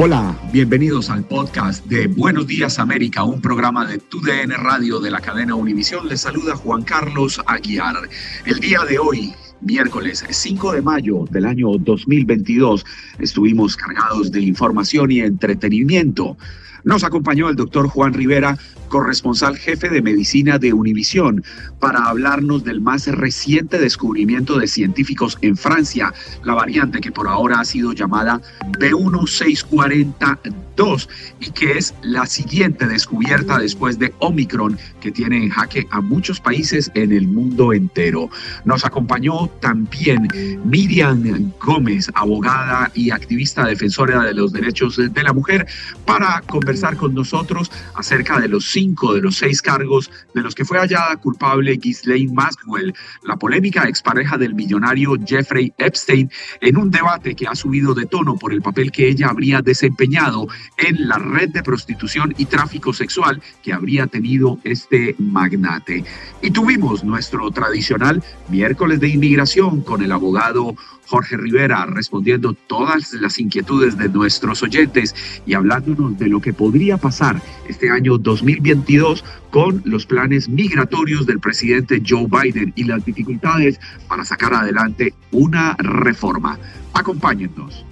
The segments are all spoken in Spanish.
Hola, bienvenidos al podcast de Buenos Días América, un programa de TUDN Radio de la cadena Univisión. Les saluda Juan Carlos Aguiar. El día de hoy, miércoles 5 de mayo del año 2022, estuvimos cargados de información y entretenimiento. Nos acompañó el doctor Juan Rivera, corresponsal jefe de medicina de Univisión, para hablarnos del más reciente descubrimiento de científicos en Francia, la variante que por ahora ha sido llamada B1642 y que es la siguiente descubierta después de Omicron que tiene en jaque a muchos países en el mundo entero. Nos acompañó también Miriam Gómez, abogada y activista defensora de los derechos de la mujer, para conversar con nosotros acerca de los cinco de los seis cargos de los que fue hallada culpable Ghislaine Maxwell, la polémica expareja del millonario Jeffrey Epstein, en un debate que ha subido de tono por el papel que ella habría desempeñado en la red de prostitución y tráfico sexual que habría tenido este magnate. Y tuvimos nuestro tradicional miércoles de inmigración con el abogado Jorge Rivera respondiendo todas las inquietudes de nuestros oyentes y hablándonos de lo que podría pasar este año 2022 con los planes migratorios del presidente Joe Biden y las dificultades para sacar adelante una reforma. Acompáñennos.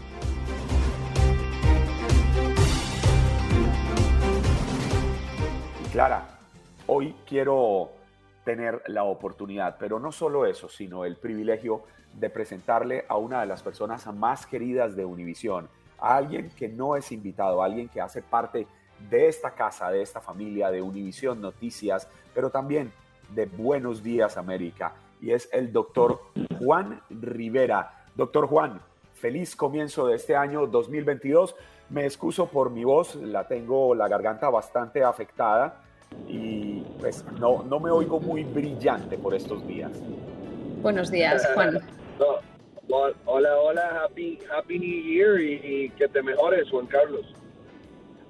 Clara, hoy quiero tener la oportunidad, pero no solo eso, sino el privilegio de presentarle a una de las personas más queridas de Univisión, a alguien que no es invitado, a alguien que hace parte de esta casa, de esta familia, de Univisión Noticias, pero también de Buenos Días América, y es el doctor Juan Rivera. Doctor Juan, feliz comienzo de este año 2022. Me excuso por mi voz, la tengo la garganta bastante afectada y pues no, no me oigo muy brillante por estos días. Buenos días, Juan. Hola, hola, happy, happy New Year y, que te mejores, Juan Carlos.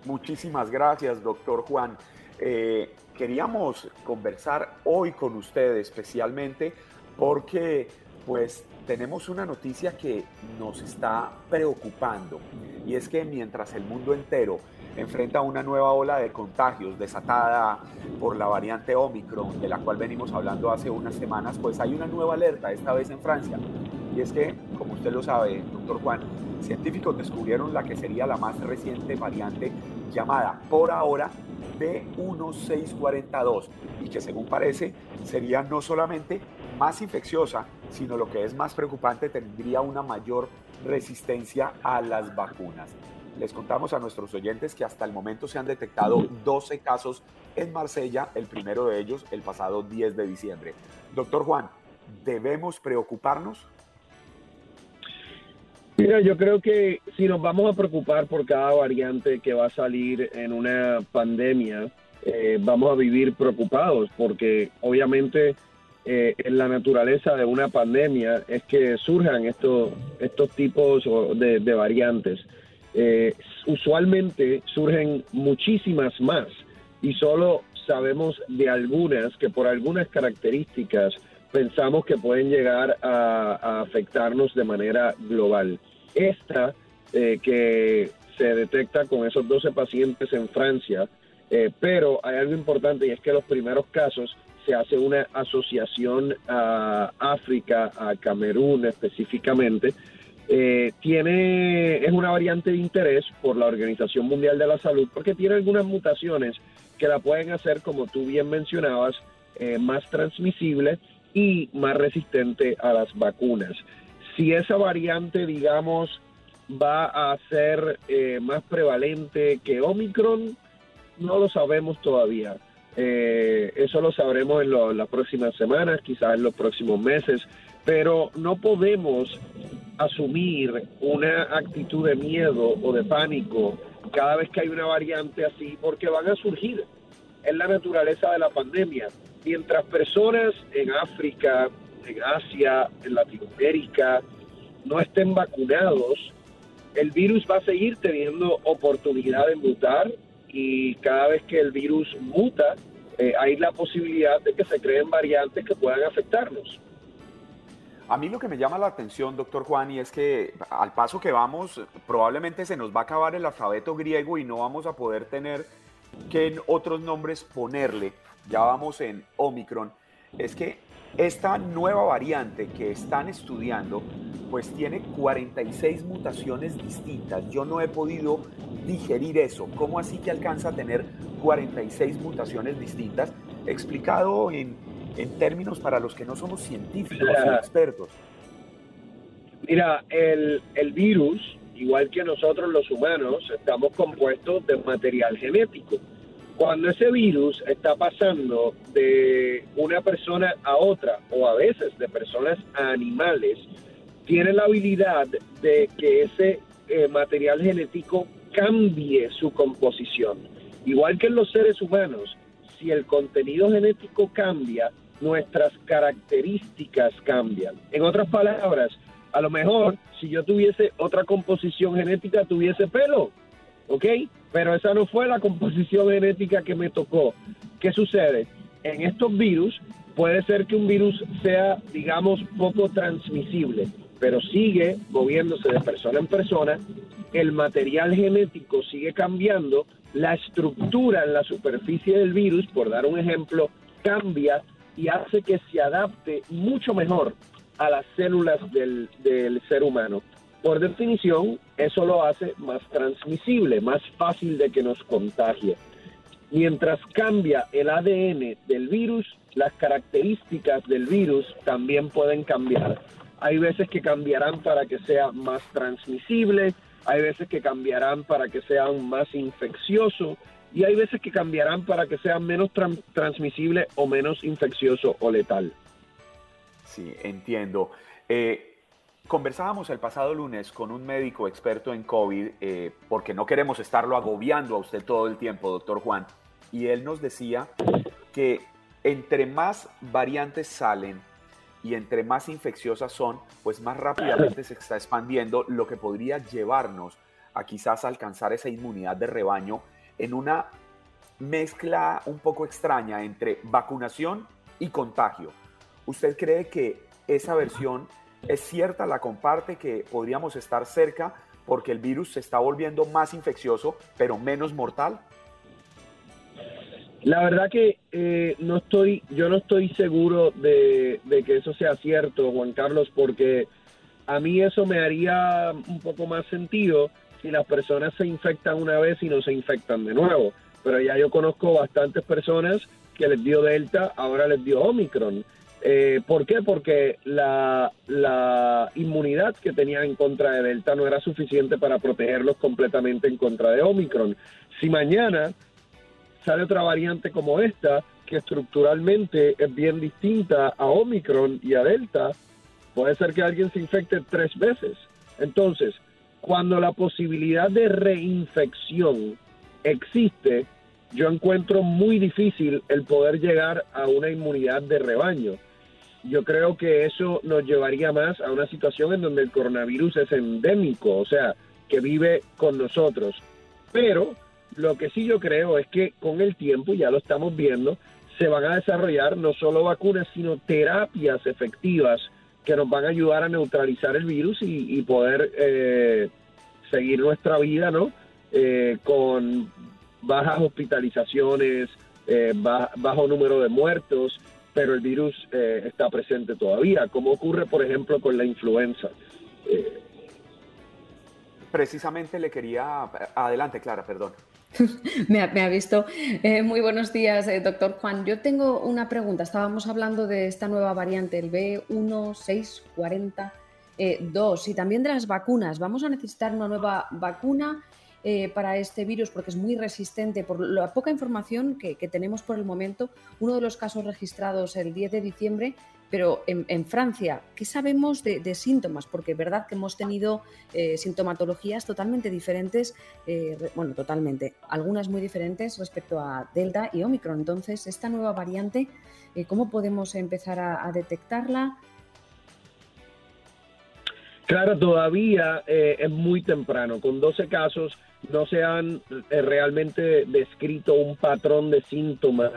Muchísimas gracias, doctor Juan. Eh, queríamos conversar hoy con usted especialmente porque pues tenemos una noticia que nos está preocupando y es que mientras el mundo entero enfrenta una nueva ola de contagios desatada por la variante Omicron, de la cual venimos hablando hace unas semanas, pues hay una nueva alerta, esta vez en Francia. Y es que, como usted lo sabe, doctor Juan, científicos descubrieron la que sería la más reciente variante llamada por ahora B1642 y que según parece sería no solamente más infecciosa, sino lo que es más preocupante, tendría una mayor resistencia a las vacunas. Les contamos a nuestros oyentes que hasta el momento se han detectado 12 casos en Marsella, el primero de ellos el pasado 10 de diciembre. Doctor Juan, ¿debemos preocuparnos? Mira, yo creo que si nos vamos a preocupar por cada variante que va a salir en una pandemia, eh, vamos a vivir preocupados porque obviamente eh, en la naturaleza de una pandemia es que surjan estos, estos tipos de, de variantes. Eh, usualmente surgen muchísimas más y solo sabemos de algunas que por algunas características pensamos que pueden llegar a, afectarnos de manera global. Esta eh, que se detecta con esos 12 pacientes en Francia, eh, pero hay algo importante y es que los primeros casos se hace una asociación a África, a Camerún específicamente, eh, tiene, es una variante de interés por la Organización Mundial de la Salud porque tiene algunas mutaciones que la pueden hacer, como tú bien mencionabas, eh, más transmisible y más resistente a las vacunas. Si esa variante, digamos, va a ser eh, más prevalente que Omicron, no lo sabemos todavía. Eso lo sabremos en, las próximas semanas, quizás en los próximos meses, pero no podemos asumir una actitud de miedo o de pánico cada vez que hay una variante así, porque van a surgir. Es la naturaleza de la pandemia. Mientras personas en África, en Asia, en Latinoamérica no estén vacunados, el virus va a seguir teniendo oportunidad de mutar y cada vez que el virus muta, eh, hay la posibilidad de que se creen variantes que puedan afectarnos. A mí lo que me llama la atención, doctor Juan, y es que al paso que vamos, probablemente se nos va a acabar el alfabeto griego y no vamos a poder tener que otros nombres ponerle. Ya vamos en Omicron. Es que esta nueva variante que están estudiando, pues tiene 46 mutaciones distintas. Yo no he podido digerir eso. ¿Cómo así que alcanza a tener 46 mutaciones distintas? Explicado en, en términos para los que no somos científicos o expertos. Mira, el, el virus, igual que nosotros los humanos, estamos compuestos de material genético. Cuando ese virus está pasando de una persona a otra, o a veces de personas a animales, tiene la habilidad de que ese eh, material genético cambie su composición. Igual que en los seres humanos, si el contenido genético cambia, nuestras características cambian. En otras palabras, a lo mejor si yo tuviese otra composición genética, tuviese pelo, ¿ok? Pero esa no fue la composición genética que me tocó. ¿Qué sucede? En estos virus puede ser que un virus sea, digamos, poco transmisible, pero sigue moviéndose de persona en persona, el material genético sigue cambiando, la estructura en la superficie del virus, por dar un ejemplo, cambia y hace que se adapte mucho mejor a las células del, del ser humano. Por definición, eso lo hace más transmisible, más fácil de que nos contagie. Mientras cambia el ADN del virus, las características del virus también pueden cambiar. Hay veces que cambiarán para que sea más transmisible, hay veces que cambiarán para que sea más infeccioso y hay veces que cambiarán para que sea menos transmisible o menos infeccioso o letal. Sí, entiendo. Eh, conversábamos el pasado lunes con un médico experto en COVID, eh, porque no queremos estarlo agobiando a usted todo el tiempo, doctor Juan, y él nos decía que entre más variantes salen, y entre más infecciosas son, pues más rápidamente se está expandiendo, lo que podría llevarnos a quizás alcanzar esa inmunidad de rebaño en una mezcla un poco extraña entre vacunación y contagio. ¿Usted cree que esa versión es cierta, la comparte, que podríamos estar cerca porque el virus se está volviendo más infeccioso, pero menos mortal? La verdad que eh, no estoy, yo no estoy seguro de, que eso sea cierto, Juan Carlos, porque a mí eso me haría un poco más sentido si las personas se infectan una vez y no se infectan de nuevo. Pero ya yo conozco bastantes personas que les dio Delta, ahora les dio Omicron. Eh, ¿Por qué? Porque la, la inmunidad que tenían en contra de Delta no era suficiente para protegerlos completamente en contra de Omicron. Si mañana sale otra variante como esta, que estructuralmente es bien distinta a Omicron y a Delta, puede ser que alguien se infecte tres veces. Entonces, cuando la posibilidad de reinfección existe, yo encuentro muy difícil el poder llegar a una inmunidad de rebaño. Yo creo que eso nos llevaría más a una situación en donde el coronavirus es endémico, o sea, que vive con nosotros. Pero lo que sí yo creo es que con el tiempo, ya lo estamos viendo, se van a desarrollar no solo vacunas, sino terapias efectivas que nos van a ayudar a neutralizar el virus y, poder eh, seguir nuestra vida, ¿no? Eh, con bajas hospitalizaciones, eh, bajo número de muertos, pero el virus está presente todavía, como ocurre, por ejemplo, con la influenza. Precisamente le quería... Adelante, Clara, perdón. me, ha, visto. Eh, muy buenos días, eh, doctor Juan. Yo tengo una pregunta. Estábamos hablando de esta nueva variante, el B1642, y también de las vacunas. ¿Vamos a necesitar una nueva vacuna para este virus porque es muy resistente? Por la poca información que tenemos por el momento, uno de los casos registrados el 10 de diciembre pero en, Francia, ¿qué sabemos de, síntomas? Porque es verdad que hemos tenido eh, sintomatologías totalmente diferentes, eh, bueno, totalmente, algunas muy diferentes respecto a Delta y Omicron. Entonces, esta nueva variante, eh, ¿cómo podemos empezar a, detectarla? Claro, todavía es muy temprano. Con 12 casos no se han realmente descrito un patrón de síntomas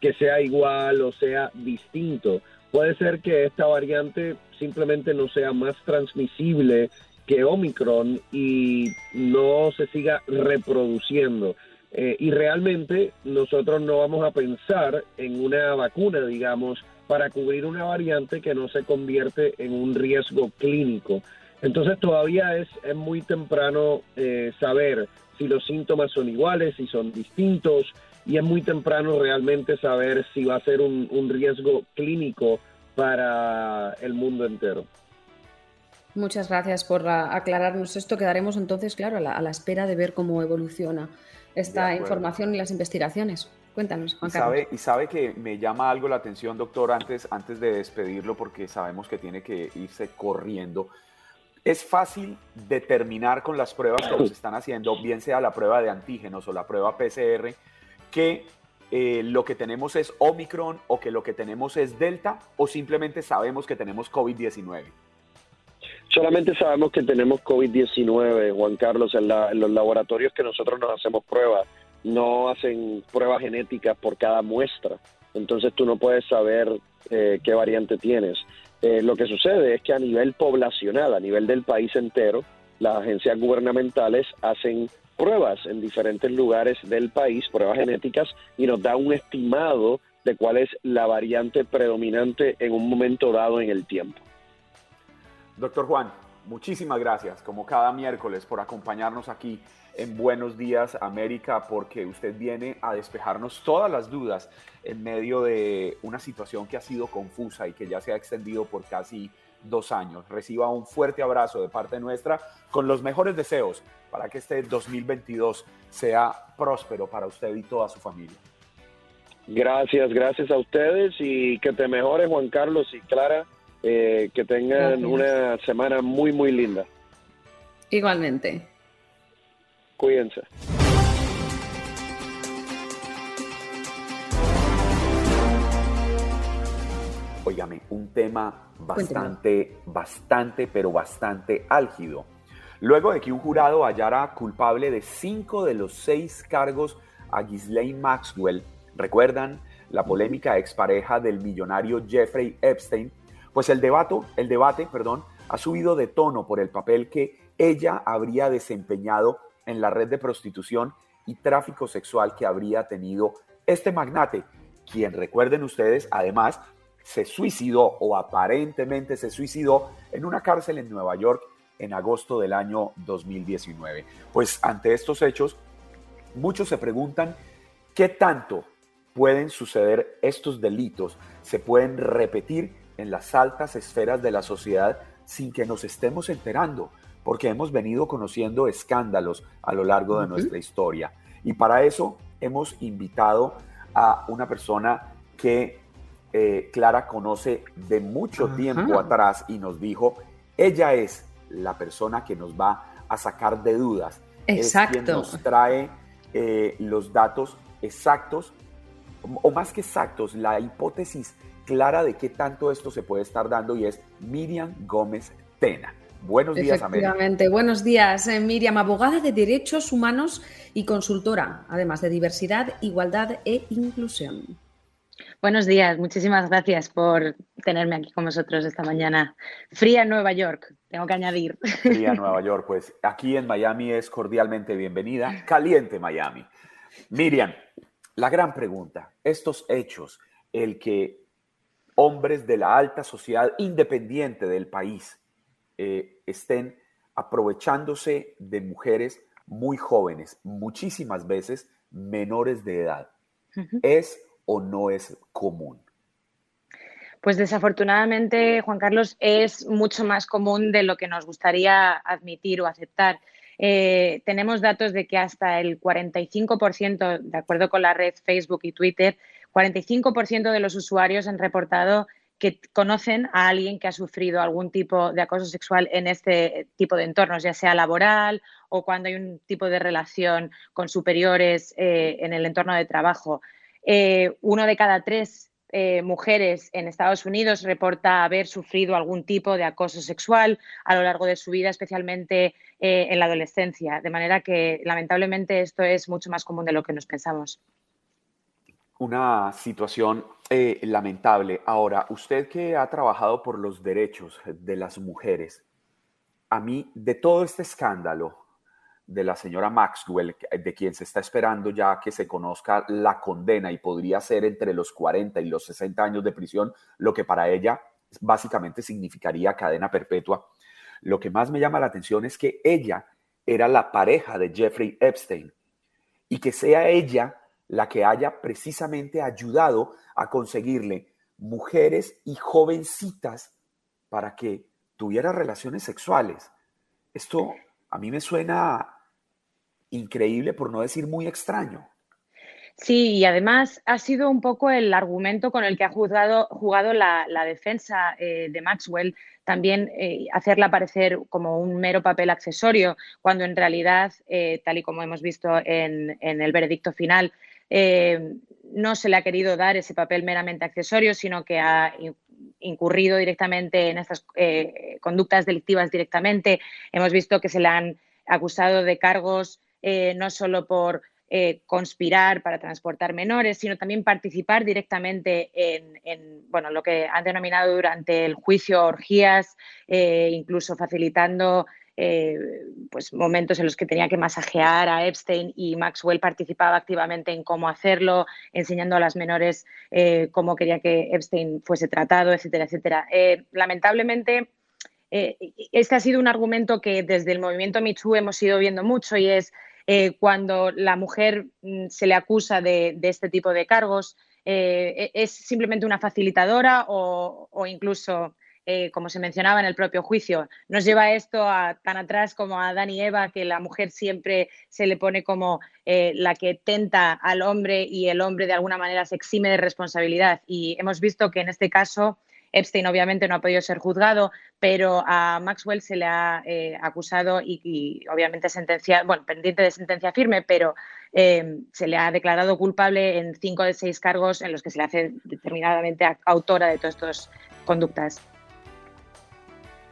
que sea igual o sea distinto puede ser que esta variante simplemente no sea más transmisible que Omicron y no se siga reproduciendo. Eh, y realmente nosotros no vamos a pensar en una vacuna, digamos, para cubrir una variante que no se convierte en un riesgo clínico. Entonces todavía es, es muy temprano eh, saber si los síntomas son iguales, si son distintos, y es muy temprano realmente saber si va a ser un, un riesgo clínico para el mundo entero. Muchas gracias por aclararnos esto. Quedaremos entonces, claro, a la, espera de ver cómo evoluciona esta información y las investigaciones. Cuéntanos, Juan y sabe, y sabe que me llama algo la atención, doctor, antes, antes de despedirlo, porque sabemos que tiene que irse corriendo. Es fácil determinar con las pruebas que nos están haciendo, bien sea la prueba de antígenos o la prueba PCR, que eh, lo que tenemos es Omicron o que lo que tenemos es Delta o simplemente sabemos que tenemos COVID-19? Solamente sabemos que tenemos COVID-19, Juan Carlos, en, los laboratorios que nosotros nos hacemos pruebas, no hacen pruebas genéticas por cada muestra, entonces tú no puedes saber eh, qué variante tienes. Eh, lo que sucede es que a nivel poblacional, a nivel del país entero, las agencias gubernamentales hacen pruebas en diferentes lugares del país, pruebas genéticas, y nos da un estimado de cuál es la variante predominante en un momento dado en el tiempo. Doctor Juan, muchísimas gracias, como cada miércoles, por acompañarnos aquí en Buenos Días América, porque usted viene a despejarnos todas las dudas en medio de una situación que ha sido confusa y que ya se ha extendido por casi dos años. Reciba un fuerte abrazo de parte nuestra con los mejores deseos para que este 2022 sea próspero para usted y toda su familia. Gracias, gracias a ustedes y que te mejores Juan Carlos y Clara, eh, que tengan una semana muy, muy linda. Igualmente. Cuídense. Óigame, un tema bastante, bastante, pero bastante álgido. Luego de que un jurado hallara culpable de cinco de los seis cargos a Ghislaine Maxwell, ¿recuerdan la polémica expareja del millonario Jeffrey Epstein? Pues el debate, el debate perdón, ha subido de tono por el papel que ella habría desempeñado en la red de prostitución y tráfico sexual que habría tenido este magnate, quien recuerden ustedes además se suicidó o aparentemente se suicidó en una cárcel en Nueva York en agosto del año 2019. Pues ante estos hechos, muchos se preguntan qué tanto pueden suceder estos delitos, se pueden repetir en las altas esferas de la sociedad sin que nos estemos enterando, porque hemos venido conociendo escándalos a lo largo de nuestra historia. Y para eso hemos invitado a una persona que eh, Clara conoce de mucho tiempo atrás y nos dijo, ella es la persona que nos va a sacar de dudas. Exacto. Es quien nos trae eh, los datos exactos, o más que exactos, la hipótesis clara de qué tanto esto se puede estar dando y es Miriam Gómez Tena. Buenos días, Efectivamente, buenos días, eh, Miriam, abogada de derechos humanos y consultora, además de diversidad, igualdad e inclusión. Buenos días, muchísimas gracias por tenerme aquí con vosotros esta mañana. Fría en Nueva York, tengo que añadir. Fría en Nueva York, pues aquí en Miami es cordialmente bienvenida. Caliente Miami. Miriam, la gran pregunta, estos hechos, el que hombres de la alta sociedad independiente del país eh, estén aprovechándose de mujeres muy jóvenes, muchísimas veces menores de edad. ¿Es o no es común? Pues desafortunadamente, Juan Carlos, es mucho más común de lo que nos gustaría admitir o aceptar. Eh, tenemos datos de que hasta el 45%, de acuerdo con la red Facebook y Twitter, 45% de los usuarios han reportado que conocen a alguien que ha sufrido algún tipo de acoso sexual en este tipo de entornos, ya sea laboral o cuando hay un tipo de relación con superiores eh, en el entorno de trabajo. Eh, uno de cada tres mujeres en Estados Unidos reporta haber sufrido algún tipo de acoso sexual a lo largo de su vida, especialmente eh, en la adolescencia. De manera que, lamentablemente, esto es mucho más común de lo que nos pensamos. Una situación eh, lamentable. Ahora, usted que ha trabajado por los derechos de las mujeres, a mí, de todo este escándalo de la señora Maxwell, de quien se está esperando ya que se conozca la condena y podría ser entre los 40 y los 60 años de prisión, lo que para ella básicamente significaría cadena perpetua. Lo que más me llama la atención es que ella era la pareja de Jeffrey Epstein y que sea ella la que haya precisamente ayudado a conseguirle mujeres y jovencitas para que tuviera relaciones sexuales. Esto a mí me suena increíble, por no decir muy extraño. Sí, y además ha sido un poco el argumento con el que ha juzgado, jugado la, defensa eh, de Maxwell, también eh, hacerla parecer como un mero papel accesorio, cuando en realidad, eh, tal y como hemos visto en, el veredicto final, no se le ha querido dar ese papel meramente accesorio, sino que ha incurrido directamente en estas conductas delictivas directamente. Hemos visto que se le han acusado de cargos no solo por eh, conspirar para transportar menores, sino también participar directamente en, bueno, lo que han denominado durante el juicio orgías, eh, incluso facilitando eh, pues momentos en los que tenía que masajear a Epstein y Maxwell participaba activamente en cómo hacerlo, enseñando a las menores cómo quería que Epstein fuese tratado, etcétera, etcétera. lamentablemente, este ha sido un argumento que desde el movimiento MeToo hemos ido viendo mucho y es eh, cuando la mujer mm, se le acusa de, este tipo de cargos, eh, ¿es simplemente una facilitadora o, incluso, eh, como se mencionaba en el propio juicio, nos lleva esto a, tan atrás como a Adán y Eva, que la mujer siempre se le pone como la que tenta al hombre y el hombre de alguna manera se exime de responsabilidad? Y hemos visto que en este caso Epstein obviamente no ha podido ser juzgado, pero a Maxwell se le ha eh, acusado y, obviamente sentenciado, bueno, pendiente de sentencia firme, pero eh, se le ha declarado culpable en cinco de seis cargos en los que se le hace determinadamente autora de todas estas conductas.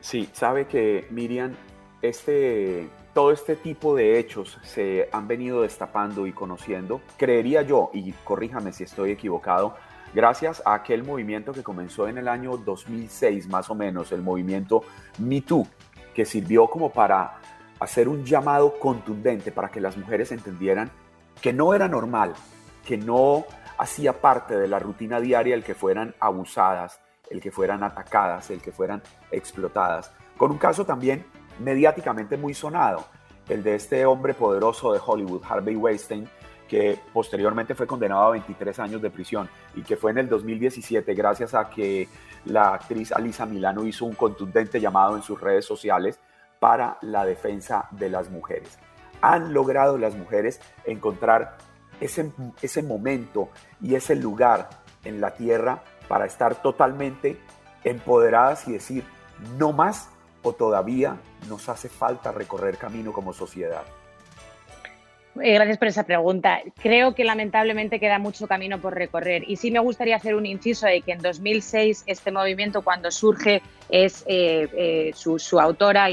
Sí, sabe que Miriam, este, todo este tipo de hechos se han venido destapando y conociendo, creería yo, y corríjame si estoy equivocado, gracias a aquel movimiento que comenzó en el año 2006 más o menos, el movimiento MeToo, que sirvió como para hacer un llamado contundente para que las mujeres entendieran que no era normal, que no hacía parte de la rutina diaria el que fueran abusadas, el que fueran atacadas, el que fueran explotadas. Con un caso también mediáticamente muy sonado, el de este hombre poderoso de Hollywood, Harvey Weinstein, que posteriormente fue condenado a 23 años de prisión y que fue en el 2017 gracias a que la actriz Alisa Milano hizo un contundente llamado en sus redes sociales para la defensa de las mujeres. Han logrado las mujeres encontrar ese, ese momento y ese lugar en la tierra para estar totalmente empoderadas y decir, no más o todavía nos hace falta recorrer camino como sociedad. Eh, gracias por esa pregunta. Creo que lamentablemente queda mucho camino por recorrer y sí me gustaría hacer un inciso de que en 2006 este movimiento cuando surge es eh, eh, su, autora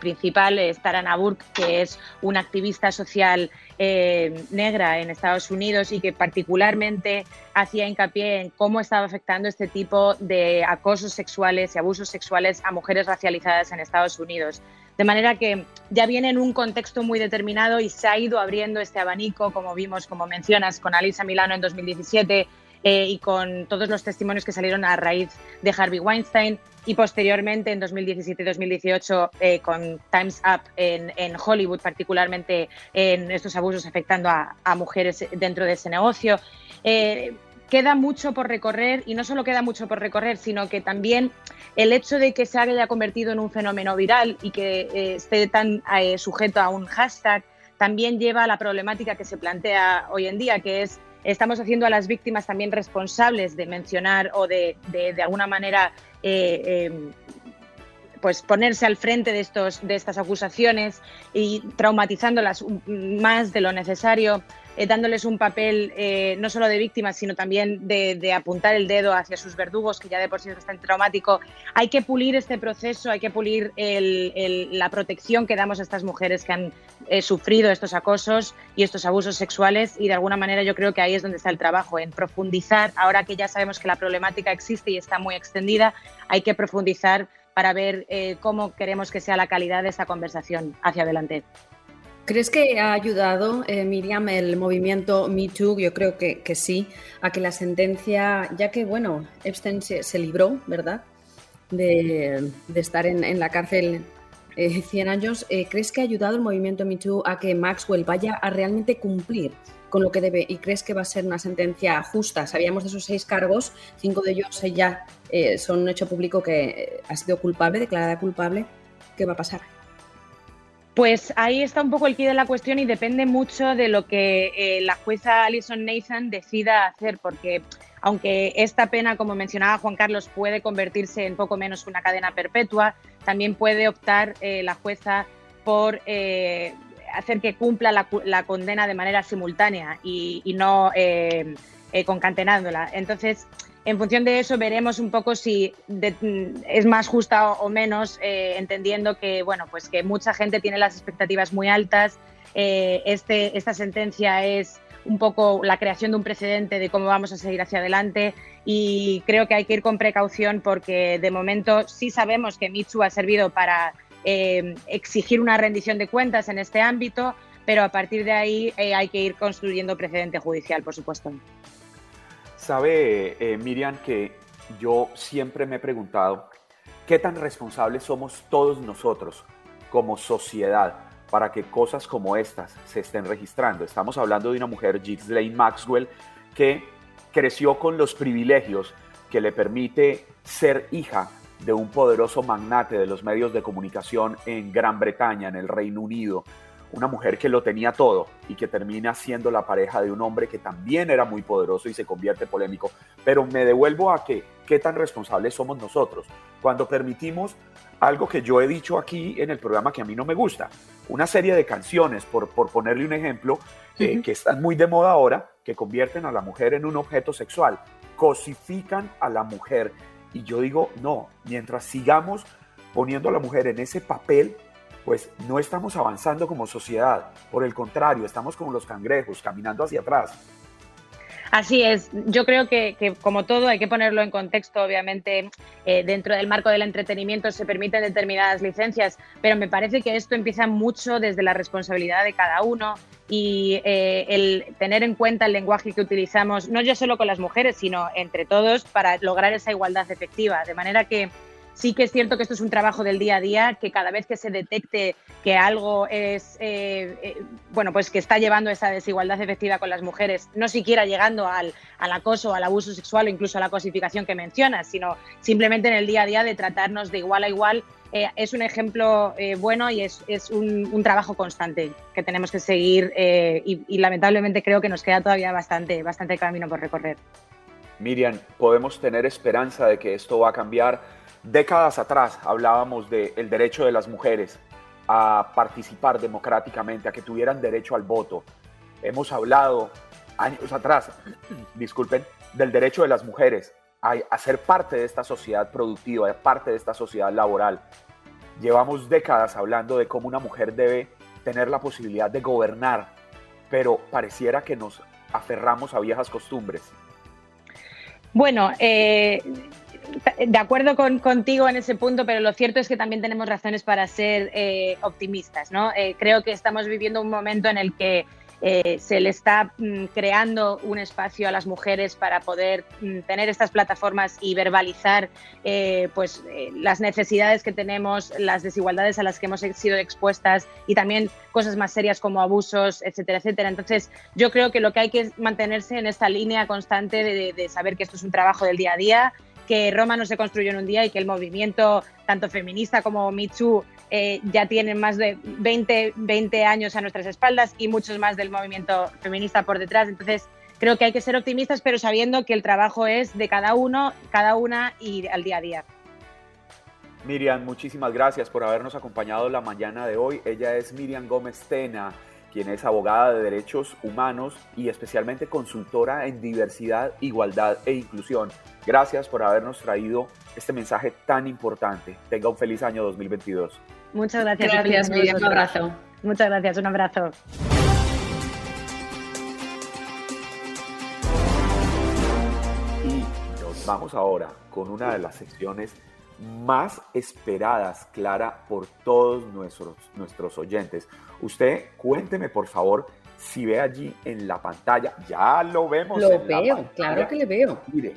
principal es Tarana Burke, que es una activista social negra en Estados Unidos y que particularmente hacía hincapié en cómo estaba afectando este tipo de acosos sexuales y abusos sexuales a mujeres racializadas en Estados Unidos. De manera que ya viene en un contexto muy determinado y se ha ido abriendo este abanico, como vimos, como mencionas, con Alisa Milano en 2017, eh, y con todos los testimonios que salieron a raíz de Harvey Weinstein y posteriormente en 2017 y 2018 eh, con Time's Up en, Hollywood, particularmente en estos abusos afectando a, mujeres dentro de ese negocio. Eh, queda mucho por recorrer y no solo queda mucho por recorrer, sino que también el hecho de que se haya convertido en un fenómeno viral y que esté tan sujeto a un hashtag también lleva a la problemática que se plantea hoy en día, que es estamos haciendo a las víctimas también responsables de mencionar o de, de, alguna manera eh, eh, pues ponerse al frente de, estos, de estas acusaciones y traumatizándolas más de lo necesario. Eh, dándoles un papel eh, no solo de víctimas, sino también de, apuntar el dedo hacia sus verdugos, que ya de por sí es bastante traumático. Hay que pulir este proceso, hay que pulir la protección que damos a estas mujeres que han eh, sufrido estos acosos y estos abusos sexuales y de alguna manera yo creo que ahí es donde está el trabajo, en profundizar, ahora que ya sabemos que la problemática existe y está muy extendida, hay que profundizar para ver cómo queremos que sea la calidad de esta conversación hacia adelante. ¿Crees que ha ayudado, eh, Miriam, el movimiento Me Too? Yo creo que, sí, a que la sentencia, ya que, bueno, Epstein se, libró, ¿verdad?, de, estar en, la cárcel 100 eh, años, eh, ¿crees que ha ayudado el movimiento Me Too a que Maxwell vaya a realmente cumplir con lo que debe y crees que va a ser una sentencia justa? Sabíamos de esos seis cargos, cinco de ellos ya son un hecho público que ha sido culpable, declarada culpable. ¿Qué va a pasar? Pues ahí está un poco el quid de la cuestión y depende mucho de lo que eh, la jueza Alison Nathan decida hacer, porque aunque esta pena, como mencionaba Juan Carlos, puede convertirse en poco menos una cadena perpetua, también puede optar eh, la jueza por eh, hacer que cumpla la, condena de manera simultánea y, y no concatenándola. Entonces, en función de eso veremos un poco si es más justa o, menos, eh, entendiendo que bueno, pues que mucha gente tiene las expectativas muy altas. Eh, este, esta sentencia es un poco la creación de un precedente de cómo vamos a seguir hacia adelante y creo que hay que ir con precaución porque de momento sí sabemos que Mitsu ha servido para eh, exigir una rendición de cuentas en este ámbito, pero a partir de ahí hay que ir construyendo precedente judicial, por supuesto. Sabe, eh, Miriam, que yo siempre me he preguntado qué tan responsables somos todos nosotros como sociedad para que cosas como estas se estén registrando. Estamos hablando de una mujer, Ghislaine Maxwell, que creció con los privilegios que le permite ser hija de un poderoso magnate de los medios de comunicación en Gran Bretaña, en el Reino Unido, una mujer que lo tenía todo y que termina siendo la pareja de un hombre que también era muy poderoso y se convierte polémico. Pero me devuelvo a que qué tan responsables somos nosotros cuando permitimos algo que yo he dicho aquí en el programa que a mí no me gusta, una serie de canciones, por, por ponerle un ejemplo, eh, que están muy de moda ahora, que convierten a la mujer en un objeto sexual, cosifican a la mujer. Y yo digo, no, mientras sigamos poniendo a la mujer en ese papel, pues no estamos avanzando como sociedad. Por el contrario, estamos como los cangrejos, caminando hacia atrás. Así es, yo creo que, como todo hay que ponerlo en contexto, obviamente eh, dentro del marco del entretenimiento se permiten determinadas licencias, pero me parece que esto empieza mucho desde la responsabilidad de cada uno y eh, el tener en cuenta el lenguaje que utilizamos, no yo solo con las mujeres, sino entre todos para lograr esa igualdad efectiva, de manera que Sí que es cierto que esto es un trabajo del día a día, que cada vez que se detecte que algo es, eh, eh, bueno, pues que está llevando esa desigualdad efectiva con las mujeres, no siquiera llegando al, acoso, al abuso sexual o incluso a la cosificación que mencionas, sino simplemente en el día a día de tratarnos de igual a igual, eh, es un ejemplo bueno y es, un, trabajo constante que tenemos que seguir y, y, lamentablemente creo que nos queda todavía bastante, bastante camino por recorrer. Miriam, podemos tener esperanza de que esto va a cambiar Décadas atrás hablábamos del derecho de las mujeres a participar democráticamente, a que tuvieran derecho al voto. Hemos hablado años atrás, disculpen, del derecho de las mujeres a, ser parte de esta sociedad productiva, parte de esta sociedad laboral. Llevamos décadas hablando de cómo una mujer debe tener la posibilidad de gobernar, pero pareciera que nos aferramos a viejas costumbres. Bueno, eh, de acuerdo con, contigo en ese punto, pero lo cierto es que también tenemos razones para ser eh, optimistas. ¿no? Eh, creo que estamos viviendo un momento en el que eh, se le está mm, creando un espacio a las mujeres para poder mm, tener estas plataformas y verbalizar pues, las necesidades que tenemos, las desigualdades a las que hemos sido expuestas y también cosas más serias como abusos, etcétera, etcétera. Entonces, yo creo que lo que hay que mantenerse en esta línea constante de saber que esto es un trabajo del día a día, que Roma no se construyó en un día y que el movimiento, tanto feminista como Too, eh, ya tienen más de 20, 20 años a nuestras espaldas y muchos más del movimiento feminista por detrás. Entonces, creo que hay que ser optimistas, pero sabiendo que el trabajo es de cada uno, cada una y al día a día. Miriam, muchísimas gracias por habernos acompañado la mañana de hoy. Ella es Miriam Gómez Tena, quien es abogada de derechos humanos y especialmente consultora en diversidad, igualdad e inclusión. Gracias por habernos traído este mensaje tan importante. Tenga un feliz año 2022. Muchas gracias. Gracias, Miriam. Un abrazo. Muchas gracias. Un abrazo. Y nos vamos ahora con una de las secciones más esperadas, Clara, por todos nuestros, nuestros oyentes. Usted cuénteme, por favor, si ve allí en la pantalla, ya lo vemos. Lo veo, claro que le veo. Mire,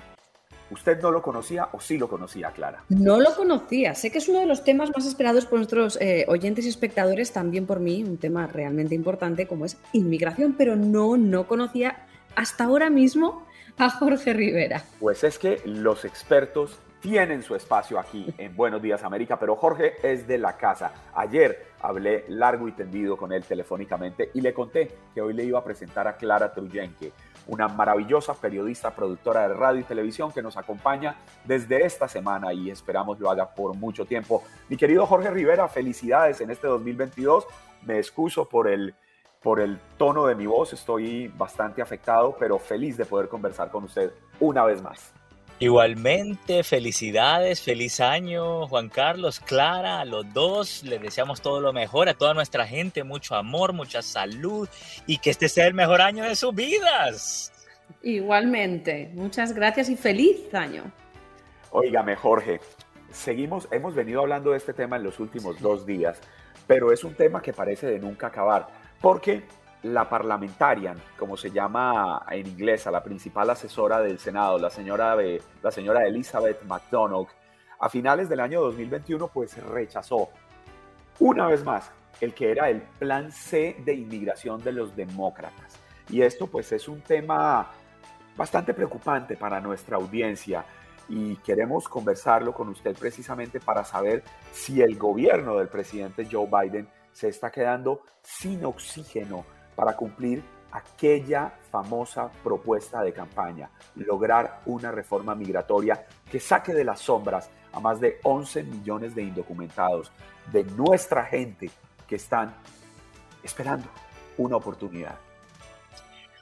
¿Usted no lo conocía o sí lo conocía, Clara? No lo conocía. Sé que es uno de los temas más esperados por nuestros eh, oyentes y espectadores, también por mí, un tema realmente importante como es inmigración, pero no, no conocía hasta ahora mismo a Jorge Rivera. Pues es que los expertos tienen su espacio aquí en Buenos Días América, pero Jorge es de la casa. Ayer hablé largo y tendido con él telefónicamente y le conté que hoy le iba a presentar a Clara Truyenque una maravillosa periodista, productora de radio y televisión que nos acompaña desde esta semana y esperamos lo haga por mucho tiempo. Mi querido Jorge Rivera, felicidades en este 2022. Me excuso por el, por el tono de mi voz, estoy bastante afectado, pero feliz de poder conversar con usted una vez más. Igualmente, felicidades, feliz año, Juan Carlos, Clara, a los dos, les deseamos todo lo mejor a toda nuestra gente, mucho amor, mucha salud y que este sea el mejor año de sus vidas. Igualmente, muchas gracias y feliz año. Óigame, Jorge, seguimos, hemos venido hablando de este tema en los últimos dos días, pero es un tema que parece de nunca acabar, porque la parlamentaria, como se llama en inglés, la principal asesora del Senado, la señora, la señora Elizabeth McDonald, a finales del año 2021, pues rechazó una vez más el que era el plan C de inmigración de los demócratas. Y esto pues es un tema bastante preocupante para nuestra audiencia y queremos conversarlo con usted precisamente para saber si el gobierno del presidente Joe Biden se está quedando sin oxígeno para cumplir aquella famosa propuesta de campaña, lograr una reforma migratoria que saque de las sombras a más de 11 millones de indocumentados, de nuestra gente que están esperando una oportunidad.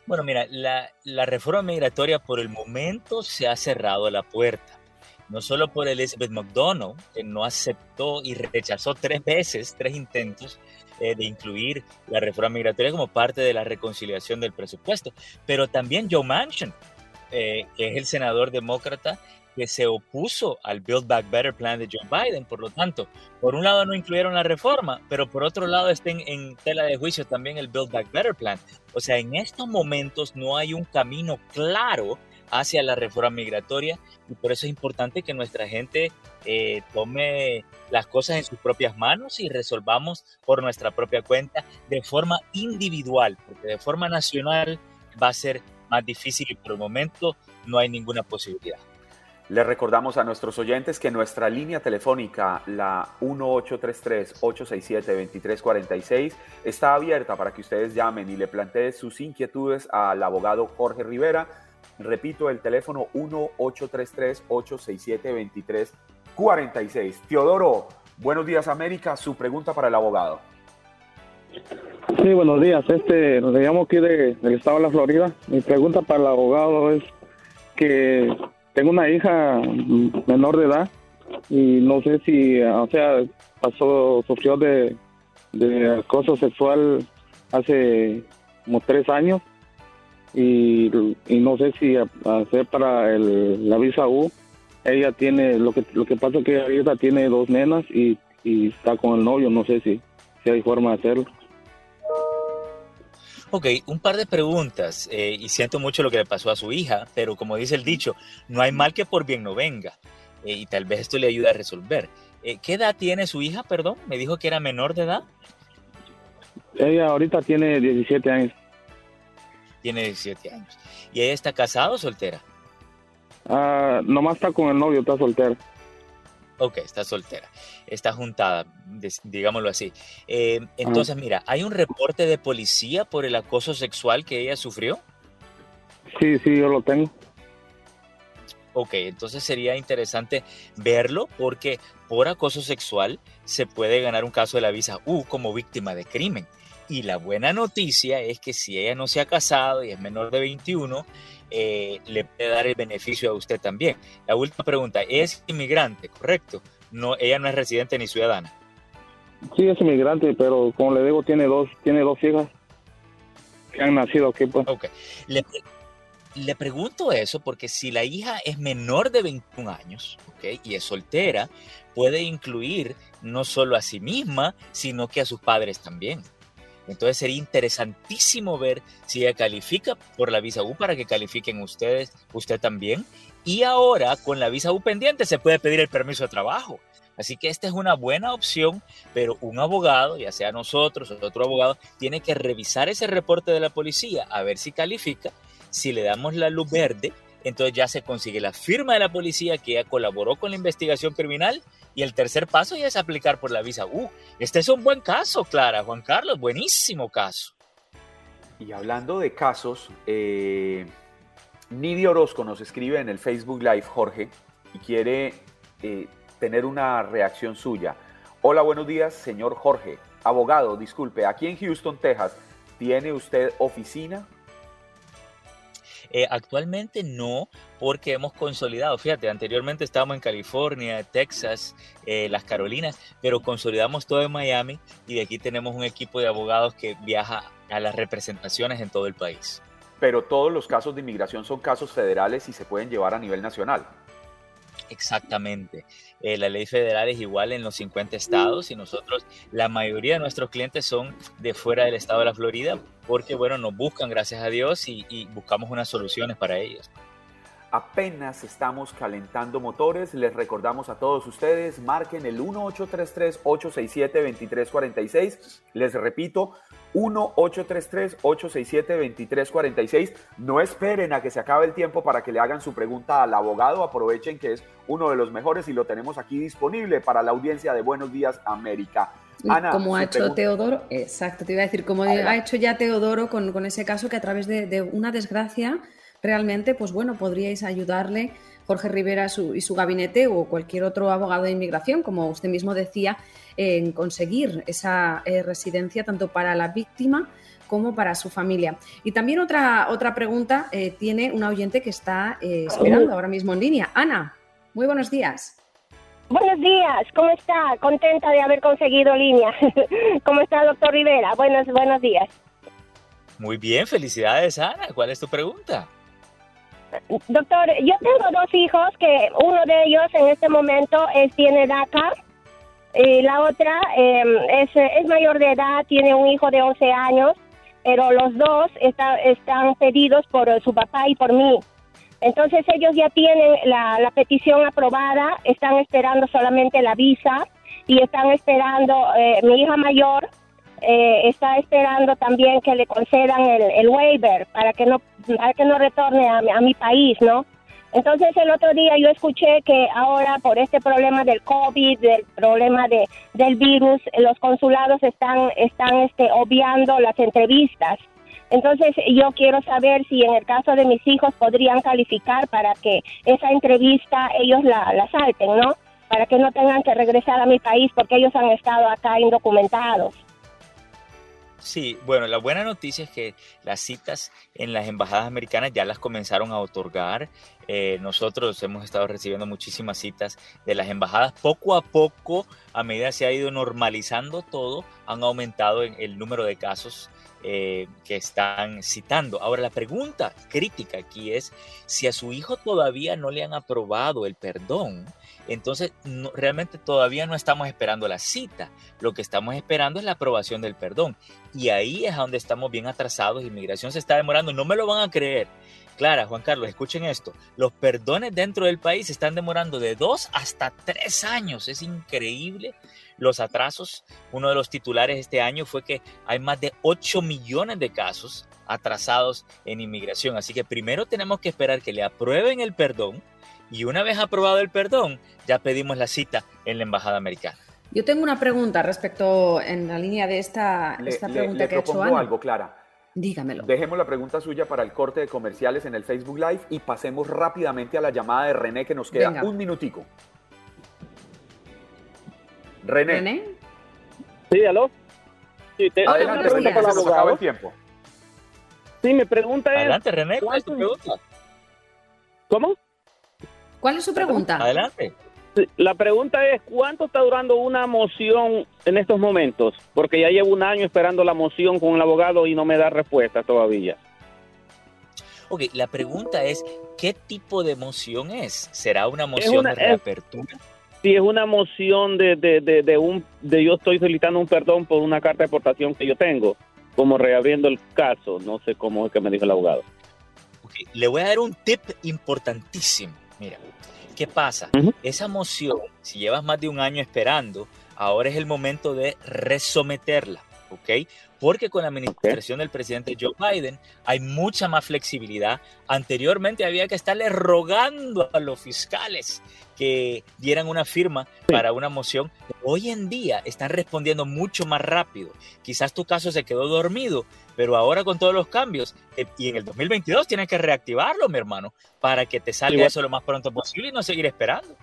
Bueno, mira, la, reforma migratoria por el momento se ha cerrado la puerta no solo por Elizabeth McDonnell, que no aceptó y rechazó tres veces, tres intentos eh, de incluir la reforma migratoria como parte de la reconciliación del presupuesto, pero también Joe Manchin, eh, que es el senador demócrata que se opuso al Build Back Better plan de Joe Biden. Por lo tanto, por un lado no incluyeron la reforma, pero por otro lado estén en tela de juicio también el Build Back Better plan. O sea, en estos momentos no hay un camino claro hacia la reforma migratoria y por eso es importante que nuestra gente eh, tome las cosas en sus propias manos y resolvamos por nuestra propia cuenta de forma individual, porque de forma nacional va a ser más difícil y por el momento no hay ninguna posibilidad. Le recordamos a nuestros oyentes que nuestra línea telefónica, la 1833-867-2346, está abierta para que ustedes llamen y le planteen sus inquietudes al abogado Jorge Rivera Repito, el teléfono 1-833-867-2346. Teodoro, buenos días América, su pregunta para el abogado. Sí, buenos días. Este, nos llamo aquí del estado de la Florida. Mi pregunta para el abogado es que tengo una hija menor de edad y no sé si, o sea, pasó, sufrió de, de acoso sexual hace como tres años y, no sé si hacer para el, la visa U. Ella tiene, lo que, lo que pasa es que ella tiene dos nenas y, y está con el novio, no sé si, si hay forma de hacerlo. Ok, un par de preguntas eh, y siento mucho lo que le pasó a su hija, pero como dice el dicho, no hay mal que por bien no venga eh, y tal vez esto le ayude a resolver. Eh, ¿Qué edad tiene su hija, perdón? Me dijo que era menor de edad. Ella ahorita tiene 17 años. Tiene 17 años. ¿Y ella está casada o soltera? Ah, nomás está con el novio, está soltera. Ok, está soltera, está juntada, digámoslo así. Eh, entonces, mira, ¿hay un reporte de policía por el acoso sexual que ella sufrió? Sí, sí, yo lo tengo. Ok, entonces sería interesante verlo porque por acoso sexual se puede ganar un caso de la visa U como víctima de crimen. Y la buena noticia es que si ella no se ha casado y es menor de 21, eh, le puede dar el beneficio a usted también. La última pregunta, ¿es inmigrante, correcto? No, ella no es residente ni ciudadana. Sí, es inmigrante, pero como le digo, tiene dos, tiene dos hijas que han nacido aquí. Pues. Ok. Le, le pregunto eso porque si la hija es menor de 21 años okay, y es soltera, puede incluir no solo a sí misma, sino que a sus padres también. Entonces sería interesantísimo ver si ella califica por la visa U para que califiquen ustedes, usted también. Y ahora con la visa U pendiente se puede pedir el permiso de trabajo. Así que esta es una buena opción, pero un abogado, ya sea nosotros o otro abogado, tiene que revisar ese reporte de la policía a ver si califica. Si le damos la luz verde, entonces ya se consigue la firma de la policía que ya colaboró con la investigación criminal y el tercer paso ya es aplicar por la visa U. Este es un buen caso, Clara, Juan Carlos, buenísimo caso. Y hablando de casos, eh, Nidia Orozco nos escribe en el Facebook Live, Jorge, y quiere eh, tener una reacción suya. Hola, buenos días, señor Jorge. Abogado, disculpe, aquí en Houston, Texas, ¿tiene usted oficina? Eh, actualmente no, porque hemos consolidado, fíjate, anteriormente estábamos en California, Texas, eh, las Carolinas, pero consolidamos todo en Miami y de aquí tenemos un equipo de abogados que viaja a las representaciones en todo el país. Pero todos los casos de inmigración son casos federales y se pueden llevar a nivel nacional. Exactamente. Eh, la ley federal es igual en los 50 estados y nosotros, la mayoría de nuestros clientes son de fuera del estado de la Florida porque, bueno, nos buscan, gracias a Dios, y, buscamos unas soluciones para ellos. Apenas estamos calentando motores, les recordamos a todos ustedes, marquen el 1833-867-2346. Les repito, 1-833-867-2346. No esperen a que se acabe el tiempo para que le hagan su pregunta al abogado. Aprovechen que es uno de los mejores y lo tenemos aquí disponible para la audiencia de Buenos Días América. Ana, como ha hecho Teodoro, exacto, te iba a decir, como ha hecho ya Teodoro con, con, ese caso que a través de, de una desgracia realmente, pues bueno, podríais ayudarle Jorge Rivera y su gabinete o cualquier otro abogado de inmigración, como usted mismo decía, en conseguir esa eh, residencia tanto para la víctima como para su familia. Y también otra, otra pregunta eh, tiene una oyente que está eh, esperando ahora mismo en línea. Ana, muy buenos días. Buenos días, ¿cómo está? Contenta de haber conseguido línea. ¿Cómo está, doctor Rivera? Buenos, buenos días. Muy bien, felicidades, Ana. ¿Cuál es tu pregunta? Doctor, yo tengo dos hijos que uno de ellos en este momento es, tiene DACA y la otra em, es, es, mayor de edad, tiene un hijo de 11 años, pero los dos está, están pedidos por su papá y por mí. Entonces ellos ya tienen la, la petición aprobada, están esperando solamente la visa y están esperando, eh, mi hija mayor eh, está esperando también que le concedan el, el, waiver para que no para que no retorne a, a, mi país, ¿no? Entonces el otro día yo escuché que ahora por este problema del COVID, del problema de, del virus, los consulados están están este, obviando las entrevistas. Entonces yo quiero saber si en el caso de mis hijos podrían calificar para que esa entrevista ellos la, salten, ¿no? Para que no tengan que regresar a mi país porque ellos han estado acá indocumentados. Sí, bueno, la buena noticia es que las citas en las embajadas americanas ya las comenzaron a otorgar. Eh, nosotros hemos estado recibiendo muchísimas citas de las embajadas. Poco a poco, a medida que se ha ido normalizando todo, han aumentado el número de casos eh, que están citando. Ahora, la pregunta crítica aquí es si a su hijo todavía no le han aprobado el perdón, entonces realmente todavía no estamos esperando la cita, lo que estamos esperando es la aprobación del perdón. Y ahí es donde estamos bien atrasados, inmigración se está demorando, no me lo van a creer. Clara, Juan Carlos, escuchen esto. Los perdones dentro del país están demorando de dos hasta tres años. Es increíble los atrasos. Uno de los titulares este año fue que hay más de 8 millones de casos atrasados en inmigración. Así que primero tenemos que esperar que le aprueben el perdón y una vez aprobado el perdón, ya pedimos la cita en la Embajada Americana. Yo tengo una pregunta respecto en la línea de esta, esta pregunta que ha hecho Ana. algo, Clara. Dígamelo. Dejemos la pregunta suya para el corte de comerciales en el Facebook Live y pasemos rápidamente a la llamada de René que nos queda un minutico. René. Sí, aló. Sí, te, Adelante, René, se acaba el tiempo. Sí, mi pregunta es... Adelante, René, ¿cuál es tu pregunta? ¿Cómo? ¿Cuál es su pregunta? Adelante. La pregunta es, ¿cuánto está durando una moción en estos momentos? Porque ya llevo un año esperando la moción con el abogado y no me da respuesta todavía. Ok, la pregunta es, ¿qué tipo de moción es? ¿Será una moción de reapertura? Sí, es una moción de, de, de, un, de yo estoy solicitando un perdón por una carta de aportación que yo tengo, como reabriendo el caso, no sé cómo es que me dijo el abogado. Okay, le voy a dar un tip importantísimo. Mira, ¿Qué pasa? Esa moción, si llevas más de un año esperando, ahora es el momento de resometerla, ¿ok? Porque con la administración del presidente Joe Biden hay mucha más flexibilidad. Anteriormente había que estarle rogando a los fiscales que dieran una firma para una moción. Hoy en día están respondiendo mucho más rápido. Quizás tu caso se quedó dormido, pero ahora con todos los cambios eh, y en el 2022 tienes que reactivarlo, mi hermano, para que te salga eso lo más pronto posible y no seguir esperando.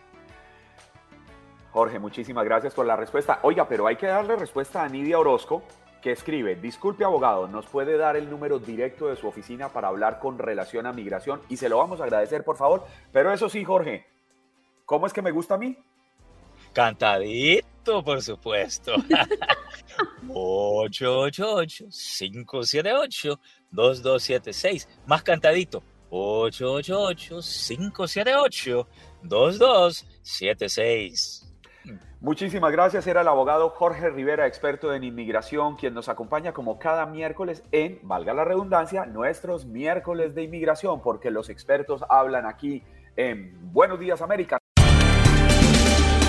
Jorge, muchísimas gracias por la respuesta. Oiga, pero hay que darle respuesta a Nidia Orozco, que escribe, disculpe abogado, ¿nos puede dar el número directo de su oficina para hablar con relación a migración? Y se lo vamos a agradecer, por favor. Pero eso sí, Jorge, ¿cómo es que me gusta a mí? Cantadito, por supuesto. 888-578-2276. Más cantadito. 888-578-2276. Muchísimas gracias. Era el abogado Jorge Rivera, experto en inmigración, quien nos acompaña como cada miércoles en, valga la redundancia, nuestros miércoles de inmigración, porque los expertos hablan aquí en Buenos Días América.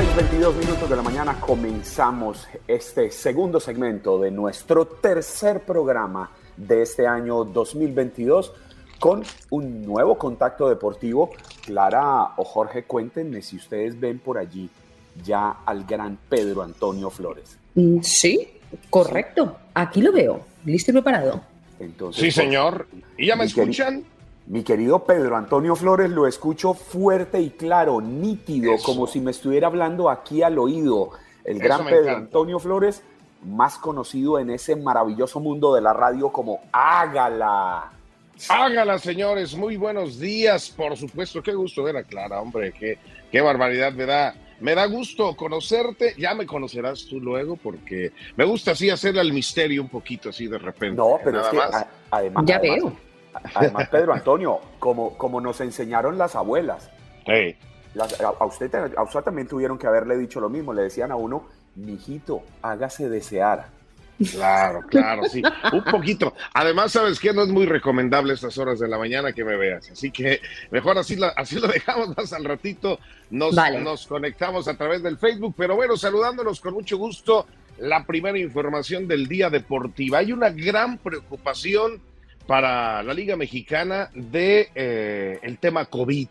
...6.22 minutos de la mañana comenzamos este segundo segmento de nuestro tercer programa de este año 2022 con un nuevo contacto deportivo. Clara o Jorge, cuéntenme si ustedes ven por allí ya al gran Pedro Antonio Flores. Mm, sí, correcto. Aquí lo veo, listo y preparado. Entonces, sí, señor. ¿Y ya me escuchan? Mi querido Pedro Antonio Flores, lo escucho fuerte y claro, nítido, como si me estuviera hablando aquí al oído. El gran Pedro Antonio Flores, más conocido en ese maravilloso mundo de la radio como Hágala. Hágala, señores. Muy buenos días. Por supuesto, qué gusto ver a Clara, hombre. Qué, qué barbaridad me da. Me da gusto conocerte. Ya me conocerás tú luego, porque me gusta así hacer el misterio un poquito así de repente. No, pero es que además. Ya veo. Además, Pedro Antonio, como, como nos enseñaron las abuelas. a, usted, a usted también tuvieron que haberle dicho lo mismo. Le decían a uno, mijito, hágase desear. Claro, claro, sí. Un poquito. Además, ¿sabes qué? No es muy recomendable estas horas de la mañana que me veas. Así que mejor así, así lo dejamos más al ratito. Nos, nos conectamos a través del Facebook. Pero bueno, saludándonos con mucho gusto. la primera información del día deportiva. Hay una gran preocupación para la Liga Mexicana de eh, el tema COVID.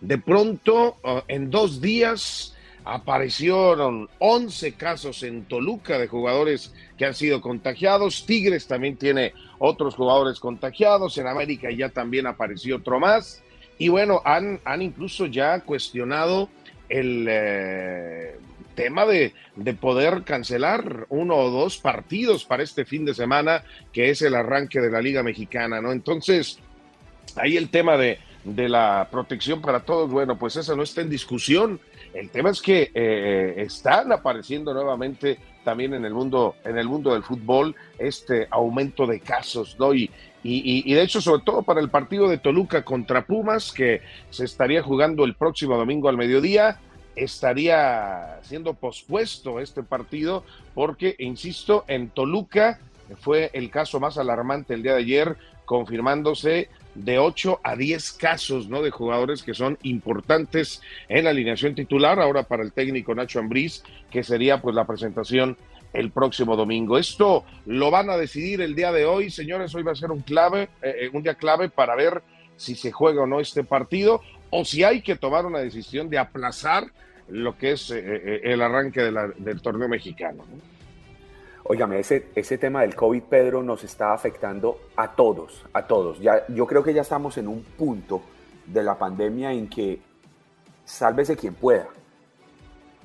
De pronto, uh, en dos días aparecieron 11 casos en Toluca de jugadores que han sido contagiados. Tigres también tiene otros jugadores contagiados. En América ya también apareció otro más. Y bueno, han, han incluso ya cuestionado el eh, tema de, de, poder cancelar uno o dos partidos para este fin de semana, que es el arranque de la Liga Mexicana, ¿no? Entonces, ahí el tema de, de la protección para todos, bueno, pues eso no está en discusión. El tema es que eh, están apareciendo nuevamente también en el mundo, en el mundo del fútbol, este aumento de casos, ¿no? Y, y, y, de hecho, sobre todo para el partido de Toluca contra Pumas, que se estaría jugando el próximo domingo al mediodía, estaría siendo pospuesto este partido porque, insisto, en Toluca fue el caso más alarmante el día de ayer, confirmándose de 8 a 10 casos ¿no? de jugadores que son importantes en la alineación titular, ahora para el técnico Nacho Ambriz, que sería pues la presentación el próximo domingo. Esto lo van a decidir el día de hoy, señores, hoy va a ser un clave, eh, eh un día clave para ver si se juega o no este partido o si hay que tomar una decisión de aplazar lo que es eh, eh el arranque de la, del torneo mexicano. ¿no? Óigame, ese, ese tema del COVID, Pedro, nos está afectando a todos, a todos. Ya, yo creo que ya estamos en un punto de la pandemia en que sálvese quien pueda,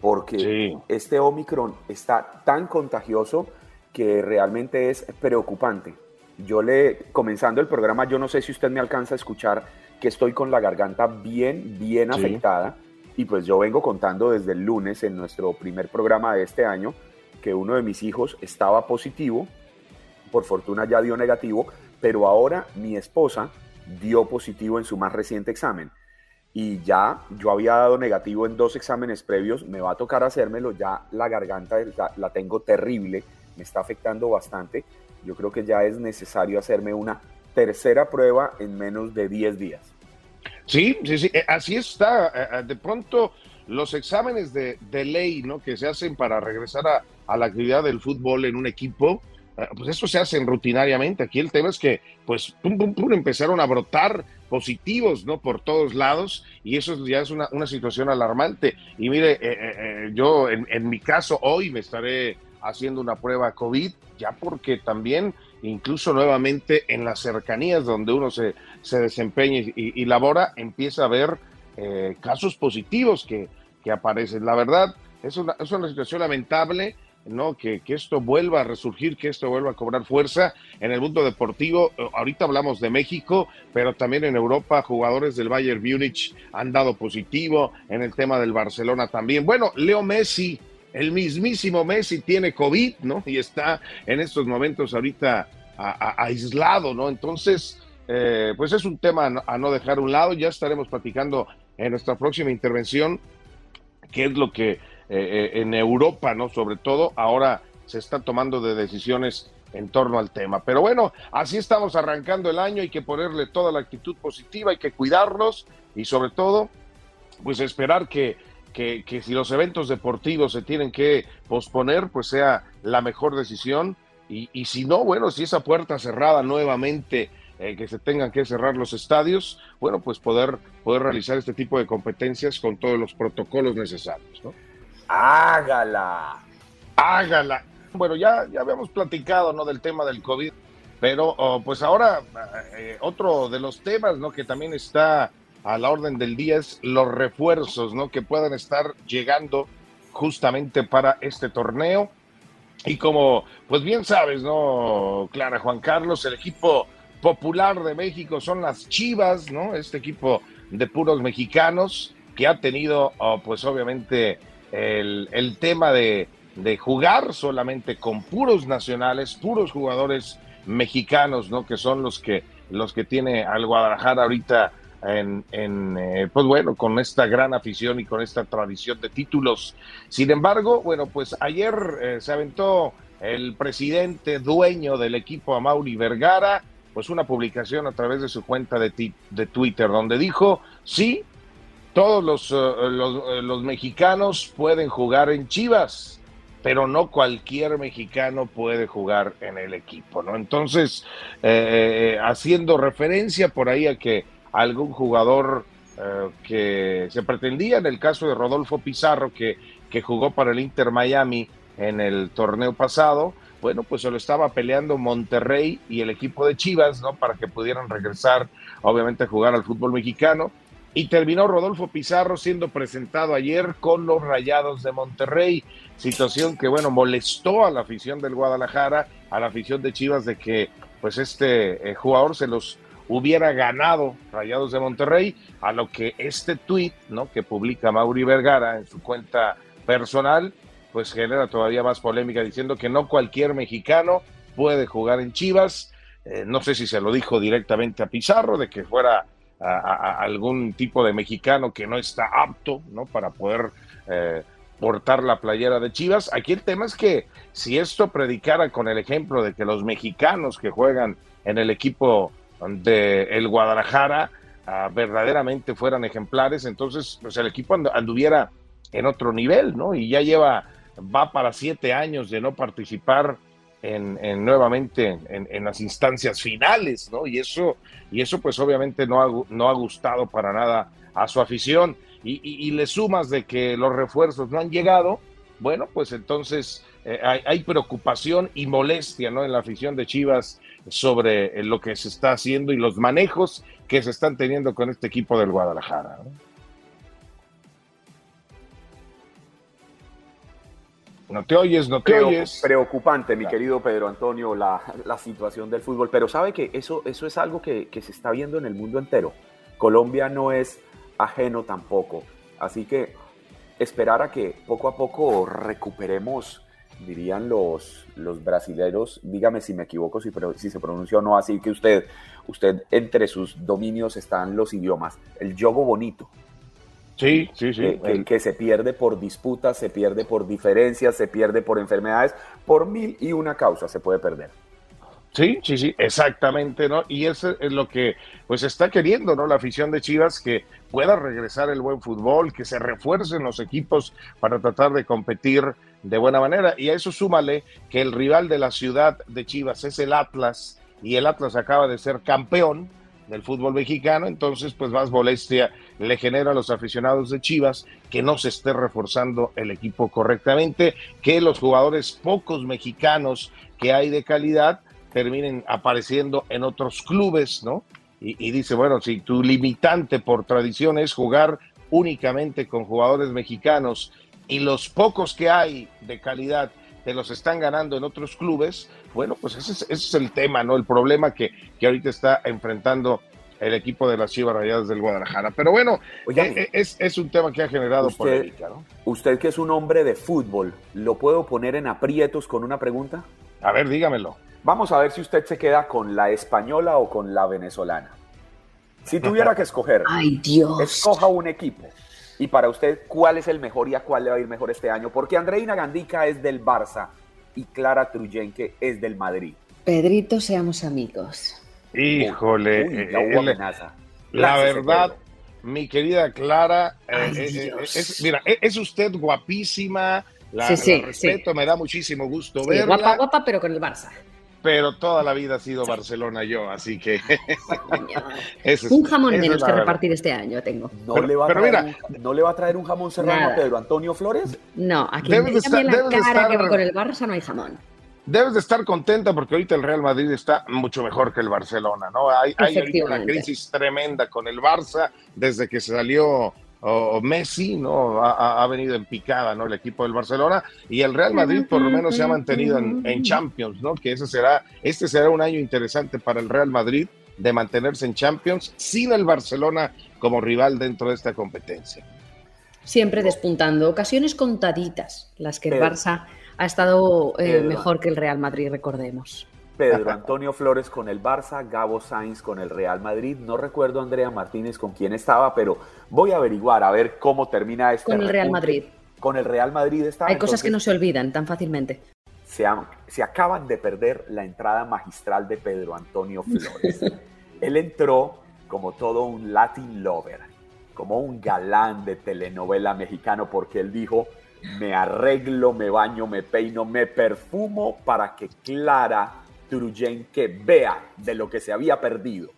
porque sí. este Omicron está tan contagioso que realmente es preocupante. Yo le, comenzando el programa, yo no sé si usted me alcanza a escuchar que estoy con la garganta bien, bien sí. afectada. Y pues yo vengo contando desde el lunes en nuestro primer programa de este año que uno de mis hijos estaba positivo, por fortuna ya dio negativo, pero ahora mi esposa dio positivo en su más reciente examen. Y ya yo había dado negativo en dos exámenes previos, me va a tocar hacérmelo, ya la garganta la, la tengo terrible, me está afectando bastante. Yo creo que ya es necesario hacerme una tercera prueba en menos de 10 días. Sí, sí, sí, así está. De pronto los exámenes de, de ley ¿no? que se hacen para regresar a, a la actividad del fútbol en un equipo, eh, pues eso se hace rutinariamente. Aquí el tema es que, pues, pum, pum, pum, empezaron a brotar positivos, ¿no? Por todos lados, y eso ya es una, una situación alarmante. Y mire, eh, eh, yo en, mi caso hoy me estaré haciendo una prueba COVID, ya porque también, incluso nuevamente en las cercanías donde uno se, se desempeña y, labora, empieza a haber eh, casos positivos que, que aparecen. La verdad, es una, es una situación lamentable ¿no? Que, que, esto vuelva a resurgir, que esto vuelva a cobrar fuerza en el mundo deportivo. Ahorita hablamos de México, pero también en Europa jugadores del Bayern Múnich han dado positivo, en el tema del Barcelona también. Bueno, Leo Messi, el mismísimo Messi tiene COVID, ¿no? Y está en estos momentos ahorita aislado, ¿no? Entonces, eh, pues es un tema a no dejar a un lado. Ya estaremos platicando en nuestra próxima intervención qué es lo que eh, en Europa, ¿no? Sobre todo, ahora se está tomando de decisiones en torno al tema. Pero bueno, así estamos arrancando el año, hay que ponerle toda la actitud positiva, hay que cuidarlos y sobre todo, pues esperar que, que, que si los eventos deportivos se tienen que posponer, pues sea la mejor decisión. Y, y si no, bueno, si esa puerta cerrada nuevamente eh, que se tengan que cerrar los estadios, bueno, pues poder, poder realizar este tipo de competencias con todos los protocolos necesarios, ¿no? Hágala. Hágala. Bueno, ya, ya habíamos platicado, ¿no? Del tema del COVID, pero oh, pues ahora eh, otro de los temas, ¿no? Que también está a la orden del día es los refuerzos, ¿no? Que puedan estar llegando justamente para este torneo. Y como, pues bien sabes, ¿no? Clara Juan Carlos, el equipo popular de México son las Chivas, ¿no? Este equipo de puros mexicanos que ha tenido, oh, pues obviamente, el, el tema de, de, jugar solamente con puros nacionales, puros jugadores mexicanos, ¿no? Que son los que, los que tiene al Guadalajara ahorita en, eh, pues bueno, con esta gran afición y con esta tradición de títulos. Sin embargo, bueno, pues ayer eh, se aventó el presidente dueño del equipo Amauri Vergara, pues una publicación a través de su cuenta de, de Twitter, donde dijo, sí, todos los, uh, los, mexicanos pueden jugar en Chivas, pero no cualquier mexicano puede jugar en el equipo, ¿no? Entonces, eh, haciendo referencia por ahí a que algún jugador eh, que se pretendía, en el caso de Rodolfo Pizarro, que, que jugó para el Inter Miami en el torneo pasado, bueno, pues se lo estaba peleando Monterrey y el equipo de Chivas, ¿no? Para que pudieran regresar, obviamente, a jugar al fútbol mexicano. Y terminó Rodolfo Pizarro siendo presentado ayer con los Rayados de Monterrey, situación que, bueno, molestó a la afición del Guadalajara, a la afición de Chivas, de que, pues, este eh, jugador se los hubiera ganado Rayados de Monterrey, a lo que este tuit, ¿no? Que publica Mauri Vergara en su cuenta personal, pues genera todavía más polémica diciendo que no cualquier mexicano puede jugar en Chivas. Eh, no sé si se lo dijo directamente a Pizarro, de que fuera algún tipo de mexicano que no está apto ¿no? para poder eh, portar la playera de Chivas. Aquí el tema es que si esto predicara con el ejemplo de que los mexicanos que juegan en el equipo de el Guadalajara verdaderamente fueran ejemplares, entonces pues el equipo anduviera en otro nivel, ¿no? Y ya lleva va para siete años de no participar en, nuevamente en, las instancias finales, ¿no? Y eso, y eso pues obviamente no ha, no ha gustado para nada a su afición. Y, le sumas de que los refuerzos no han llegado, bueno, pues entonces eh, hay, hay, preocupación y molestia, ¿no? En la afición de Chivas sobre lo que se está haciendo y los manejos que se están teniendo con este equipo del Guadalajara. ¿no? Te oyes, no te oyes. Preocupante, mi querido Pedro Antonio, la, situación del fútbol. Pero sabe que eso, eso es algo que, se está viendo en el mundo entero. Colombia no es ajeno tampoco. Así que esperar a que poco a poco recuperemos, dirían los, los brasileros, dígame si me equivoco, si, si se pronuncia o no así, que usted, usted entre sus dominios están los idiomas. El yogo bonito. Sí, sí, sí. Que, se pierde por disputas, se pierde por diferencias, se pierde por enfermedades, por mil y una causa se puede perder. Sí, sí, sí, exactamente, ¿no? Y eso es lo que pues está queriendo, ¿no? La afición de Chivas que pueda regresar el buen fútbol, que se refuercen los equipos para tratar de competir de buena manera. Y a eso súmale que el rival de la ciudad de Chivas es el Atlas y el Atlas acaba de ser campeón del fútbol mexicano, entonces pues más molestia le genera a los aficionados de Chivas que no se esté reforzando el equipo correctamente, que los jugadores pocos mexicanos que hay de calidad terminen apareciendo en otros clubes, ¿no? Y, dice, bueno, si tu limitante por tradición es jugar únicamente con jugadores mexicanos y los pocos que hay de calidad te los están ganando en otros clubes, bueno, pues ese es, el tema, ¿no? El problema que, que ahorita está enfrentando el equipo de las Chivas Rayadas del Guadalajara. Pero bueno, eh, eh, es, un tema que ha generado usted, polémica, ¿no? Usted que es un hombre de fútbol, ¿lo puedo poner en aprietos con una pregunta? A ver, dígamelo. Vamos a ver si usted se queda con la española o con la venezolana. Si tuviera que escoger, Ay, Dios. escoja un equipo. Y para usted, ¿cuál es el mejor y a cuál le va a ir mejor este año? Porque Andreina Gandica es del Barça y Clara Truyenque es del Madrid. Pedrito, seamos amigos. Híjole, eh, eh, la verdad, mi querida Clara, eh, mira, es usted guapísima, la, respeto, me da muchísimo gusto verla. Guapa, guapa, pero con el Barça. Pero toda la vida ha sido Barcelona yo, así que... un jamón menos que repartir este año tengo. ¿No, le va a traer un, ¿No le va a traer un jamón serrano a Pedro Antonio Flores? No, aquí en la cara que con el Barça no hay jamón debes de estar contenta porque ahorita el Real Madrid está mucho mejor que el Barcelona, ¿no? Hay, hay una crisis tremenda con el Barça desde que salió Messi, ¿no? Ha, venido en picada, ¿no? El equipo del Barcelona y el Real Madrid por lo menos se ha mantenido en, Champions, ¿no? Que ese será, este será un año interesante para el Real Madrid de mantenerse en Champions sin el Barcelona como rival dentro de esta competencia. Siempre despuntando, ocasiones contaditas las que el Barça ha estado eh, mejor que el Real Madrid, recordemos. Pedro Antonio Flores con el Barça, Gabo Sainz con el Real Madrid. No recuerdo Andrea Martínez con quién estaba, pero voy a averiguar a ver cómo termina este. Con el Real Madrid. Con el Real Madrid está. Hay cosas que no se olvidan tan fácilmente. Se, se acaban de perder la entrada magistral de Pedro Antonio Flores. Él entró como todo un Latin lover, como un galán de telenovela mexicano, porque él dijo me arreglo, me baño, me peino, me perfumo para que Clara que vea de lo que se había perdido.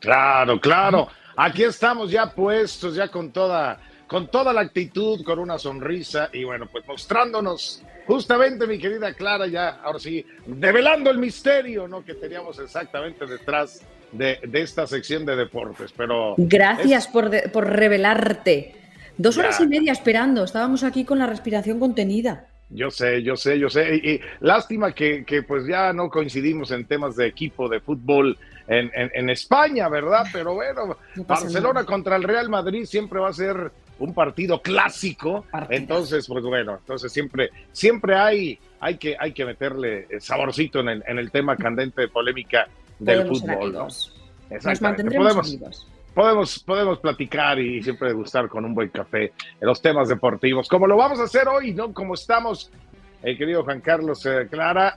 Claro, claro. Aquí estamos ya puestos, ya con toda, con toda la actitud, con una sonrisa y bueno, pues mostrándonos justamente, mi querida Clara, ya ahora sí, develando el misterio, ¿no? Que teníamos exactamente detrás de, esta sección de deportes. Pero gracias por, por revelarte. Dos horas y media esperando. Estábamos aquí con la respiración contenida. Yo sé, yo sé, yo sé. Y, lástima que, pues ya no coincidimos en temas de equipo de fútbol en, España, ¿verdad? Pero bueno, Barcelona contra el Real Madrid siempre va a ser un partido clásico. Entonces, pues bueno, entonces siempre, siempre hay, hay, que, hay que meterle saborcito en el, en el tema candente de polémica del fútbol, ¿no? Nos mantendremos podemos, podemos platicar y siempre gustar con un buen café en los temas deportivos, como lo vamos a hacer hoy, ¿no? Como estamos, eh, querido Juan Carlos eh, Clara,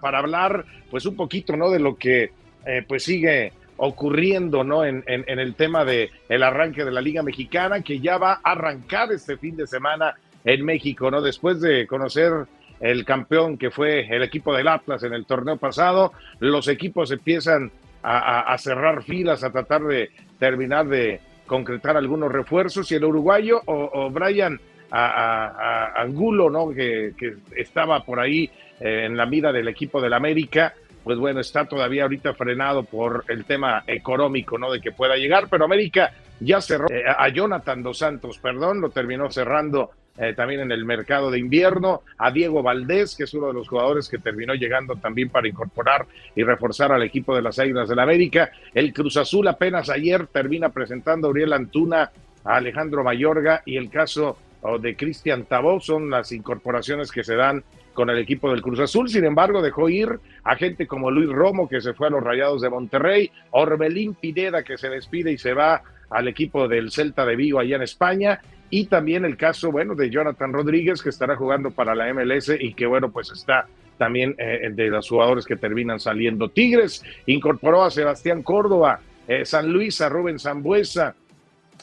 para hablar pues un poquito, ¿no? De lo que eh, pues sigue ocurriendo, ¿no? En, en, el tema de arranque de la Liga Mexicana, que ya va a arrancar este fin de semana en México, ¿no? Después de conocer el campeón que fue el equipo del Atlas en el torneo pasado, los equipos empiezan a, cerrar filas, a tratar de terminar de concretar algunos refuerzos. Y el uruguayo o, Brian Angulo, ¿no? Que, estaba por ahí eh, en la mira del equipo del América, pues bueno, está todavía ahorita frenado por el tema económico, ¿no? De que pueda llegar, pero América ya cerró eh, a Jonathan Dos Santos, perdón, lo terminó cerrando eh, también en el mercado de invierno, a Diego Valdés, que es uno de los jugadores que terminó llegando también para incorporar y reforzar al equipo de las Águilas del la América. El Cruz Azul apenas ayer termina presentando a Uriel Antuna, a Alejandro Mayorga y el caso oh, de Cristian Tabó son las incorporaciones que se dan con el equipo del Cruz Azul. Sin embargo, dejó ir a gente como Luis Romo, que se fue a los Rayados de Monterrey, Orbelín Pineda, que se despide y se va al equipo del Celta de Vigo allá en España, y también el caso, bueno, de Jonathan Rodríguez, que estará jugando para la MLS y que, bueno, pues está también eh, de los jugadores que terminan saliendo. Tigres incorporó a Sebastián Córdoba, eh, San Luis a Rubén Zambuesa,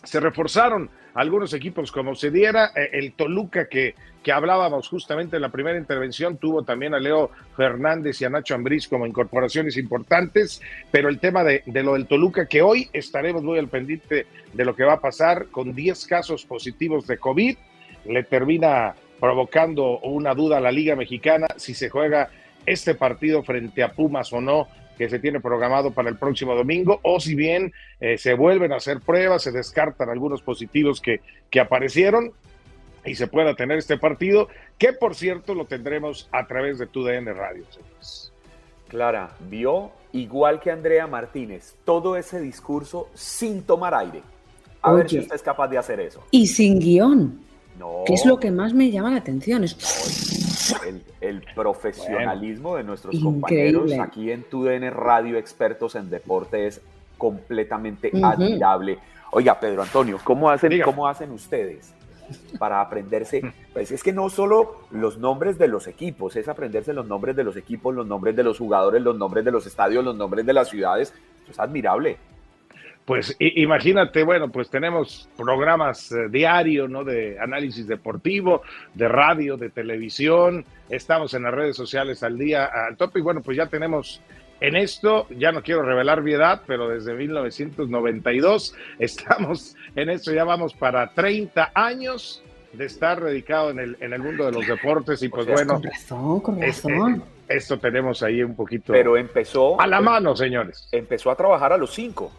se reforzaron algunos equipos como se diera, eh, el Toluca que, que hablábamos justamente en la primera intervención, tuvo también a Leo Fernández y a Nacho Ambriz como incorporaciones importantes, pero el tema de, de lo del Toluca, que hoy estaremos muy al pendiente de lo que va a pasar con 10 casos positivos de COVID, le termina provocando una duda a la Liga Mexicana si se juega este partido frente a Pumas o no que se tiene programado para el próximo domingo, o si bien eh, se vuelven a hacer pruebas, se descartan algunos positivos que, que aparecieron y se pueda tener este partido, que por cierto lo tendremos a través de TUDN Radio. Clara, vio igual que Andrea Martínez todo ese discurso sin tomar aire. A ver si usted es capaz de hacer eso. Y sin guion. No. Que es lo que más me llama la atención. Es el, profesionalismo de nuestros compañeros aquí en TUDN Radio Expertos en Deporte es completamente admirable. Oiga, Pedro Antonio, ¿cómo hacen, ¿cómo hacen ustedes para aprenderse? Pues es que no solo los nombres de los equipos, es aprenderse los nombres de los equipos, los nombres de los jugadores, los nombres de los estadios, los nombres de las ciudades. Eso es admirable. Pues imagínate, bueno, pues tenemos programas eh, diarios, ¿no? De análisis deportivo, de radio, de televisión, estamos en las redes sociales al día, al tope, y bueno, pues ya tenemos en esto, ya no quiero revelar mi edad, pero desde 1992 estamos en esto, ya vamos para 30 años de estar dedicado en el, en el mundo de los deportes y pues, bueno. Con razón, con razón. esto tenemos ahí un poquito. Pero empezó. A la mano, señores. Empezó a trabajar a los cinco.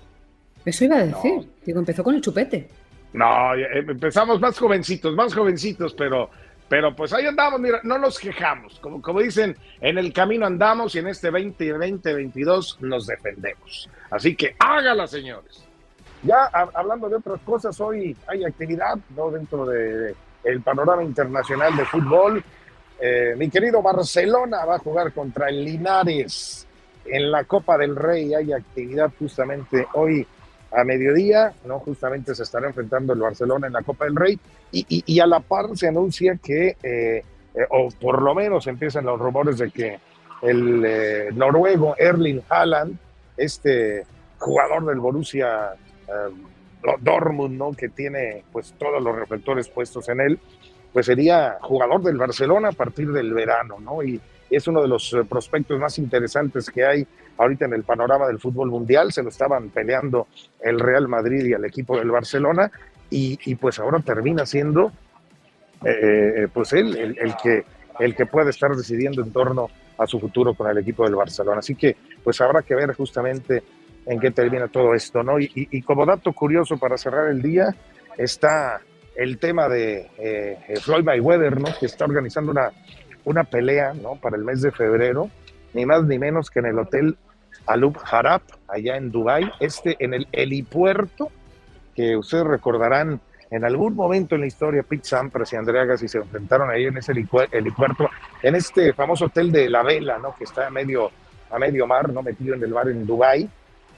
Eso iba a decir. Digo, empezó con el chupete. No, eh, empezamos más jovencitos, más jovencitos, pero, pero pues ahí andamos, mira, no nos quejamos. Como, como dicen, en el camino andamos y en este 2020, 22 nos defendemos. Así que hágala, señores. Ya hablando de otras cosas, hoy hay actividad ¿no? dentro del el panorama internacional de fútbol. Eh, mi querido Barcelona va a jugar contra el Linares en la Copa del Rey. Hay actividad justamente hoy a mediodía, ¿no? Justamente se estará enfrentando el Barcelona en la Copa del Rey y, a la par se anuncia que, eh, eh, o por lo menos empiezan los rumores de que el eh, noruego Erling Haaland, este jugador del Borussia Dortmund, ¿no? Que tiene pues todos los reflectores puestos en él, pues sería jugador del Barcelona a partir del verano, ¿no? Y es uno de los prospectos más interesantes que hay ahorita en el panorama del fútbol mundial. Se lo estaban peleando el Real Madrid y el equipo del Barcelona y, pues ahora termina siendo eh, pues él el, que, el que puede estar decidiendo en torno a su futuro con el equipo del Barcelona. Así que pues habrá que ver justamente en qué termina todo esto, ¿no? Y, como dato curioso para cerrar el día está el tema de eh, Floyd Mayweather, ¿no? Que está organizando una, una pelea, ¿no? Para el mes de febrero, ni más ni menos que en el hotel Alup Harap, allá en Dubai, este en el helipuerto, que ustedes recordarán en algún momento en la historia, Pete Sampras y Andrea Gassi se enfrentaron ahí en ese helipuerto, en este famoso hotel de La Vela, ¿no? Que está a medio, a medio mar, ¿no? Metido en el mar en Dubai.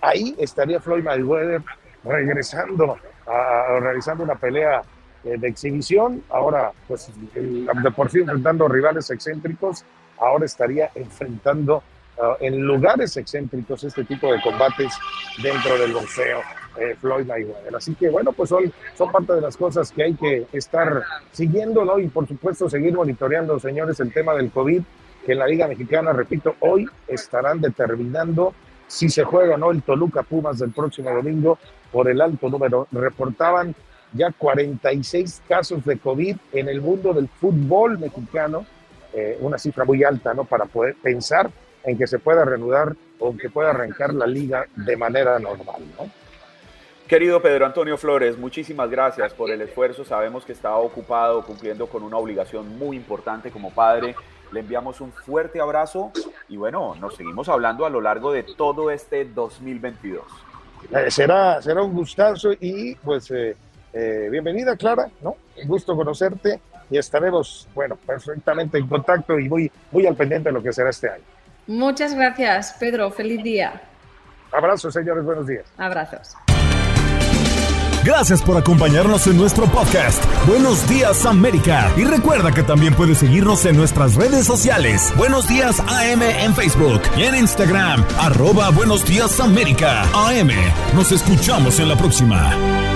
Ahí estaría Floyd Mayweather regresando, a, realizando una pelea eh, de exhibición. Ahora, pues, de por sí enfrentando rivales excéntricos, ahora estaría enfrentando uh, en lugares excéntricos este tipo de combates dentro del boxeo. Eh, Floyd Mayweather. Así que bueno, pues son, son parte de las cosas que hay que estar siguiendo, ¿no? Y por supuesto seguir monitoreando, señores, el tema del COVID, que en la Liga Mexicana, repito, hoy estarán determinando si se juega o no el Toluca Pumas del próximo domingo por el alto número. Reportaban ya 46 casos de COVID en el mundo del fútbol mexicano, eh, una cifra muy alta, ¿no? Para poder pensar en que se pueda reanudar o que pueda arrancar la liga de manera normal, ¿no? Querido Pedro Antonio Flores, muchísimas gracias por el esfuerzo. Sabemos que estaba ocupado cumpliendo con una obligación muy importante como padre. Le enviamos un fuerte abrazo y bueno, nos seguimos hablando a lo largo de todo este 2022. Eh, será, será un gustazo y pues eh, eh, bienvenida Clara, ¿no? Un gusto conocerte y estaremos, bueno, perfectamente en contacto y muy, muy al pendiente de lo que será este año. Muchas gracias, Pedro. Feliz día. Abrazos, señores. Buenos días. Abrazos. Gracias por acompañarnos en nuestro podcast. Buenos días América. Y recuerda que también puedes seguirnos en nuestras redes sociales. Buenos días AM en Facebook y en Instagram. Arroba Buenos días América. AM. Nos escuchamos en la próxima.